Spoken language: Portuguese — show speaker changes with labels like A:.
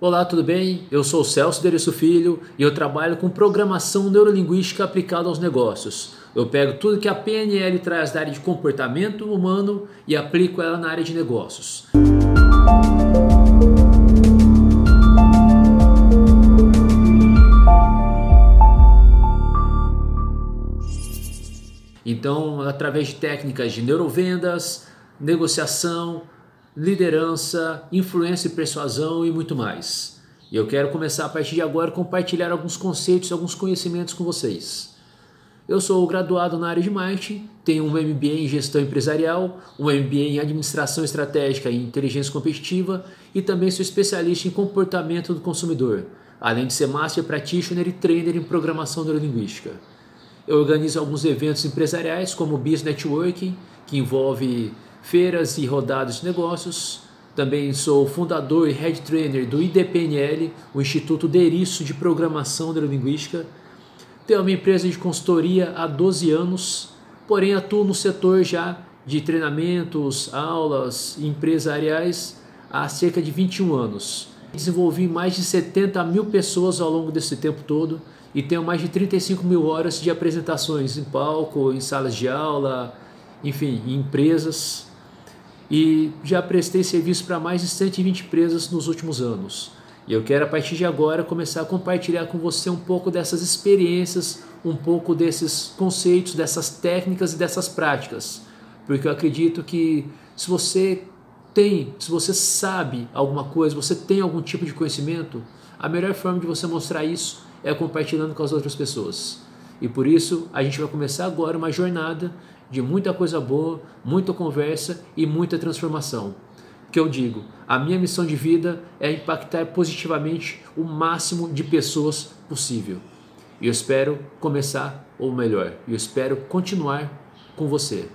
A: Olá, tudo bem? Eu sou o Celso Dereço Filho e eu trabalho com programação neurolinguística aplicada aos negócios. Eu pego tudo que a PNL traz da área de comportamento humano e aplico ela na área de negócios. Então, através de técnicas de neurovendas, negociação, liderança, influência e persuasão e muito mais. E eu quero começar a partir de agora compartilhar alguns conceitos, alguns conhecimentos com vocês. Eu sou graduado na área de marketing, tenho um MBA em gestão empresarial, um MBA em administração estratégica e inteligência competitiva e também sou especialista em comportamento do consumidor, além de ser master practitioner e trainer em programação neurolinguística. Eu organizo alguns eventos empresariais como o Business Networking, que envolve feiras e rodadas de negócios. Também sou fundador e head trainer do IDPNL, o Instituto Deriço de Programação Neurolinguística. Tenho uma empresa de consultoria há 12 anos, porém atuo no setor já de treinamentos, aulas empresariais há cerca de 21 anos. Desenvolvi mais de 70 mil pessoas ao longo desse tempo todo e tenho mais de 35 mil horas de apresentações em palco, em salas de aula, enfim, em empresas e já prestei serviço para mais de 120 empresas nos últimos anos. E eu quero a partir de agora começar a compartilhar com você um pouco dessas experiências, um pouco desses conceitos, dessas técnicas e dessas práticas, porque eu acredito que se você tem, se você sabe alguma coisa, você tem algum tipo de conhecimento, a melhor forma de você mostrar isso é compartilhando com as outras pessoas. E por isso a gente vai começar agora uma jornada de muita coisa boa, muita conversa e muita transformação. Que eu digo, a minha missão de vida é impactar positivamente o máximo de pessoas possível. E eu espero começar, ou melhor, eu espero continuar com você.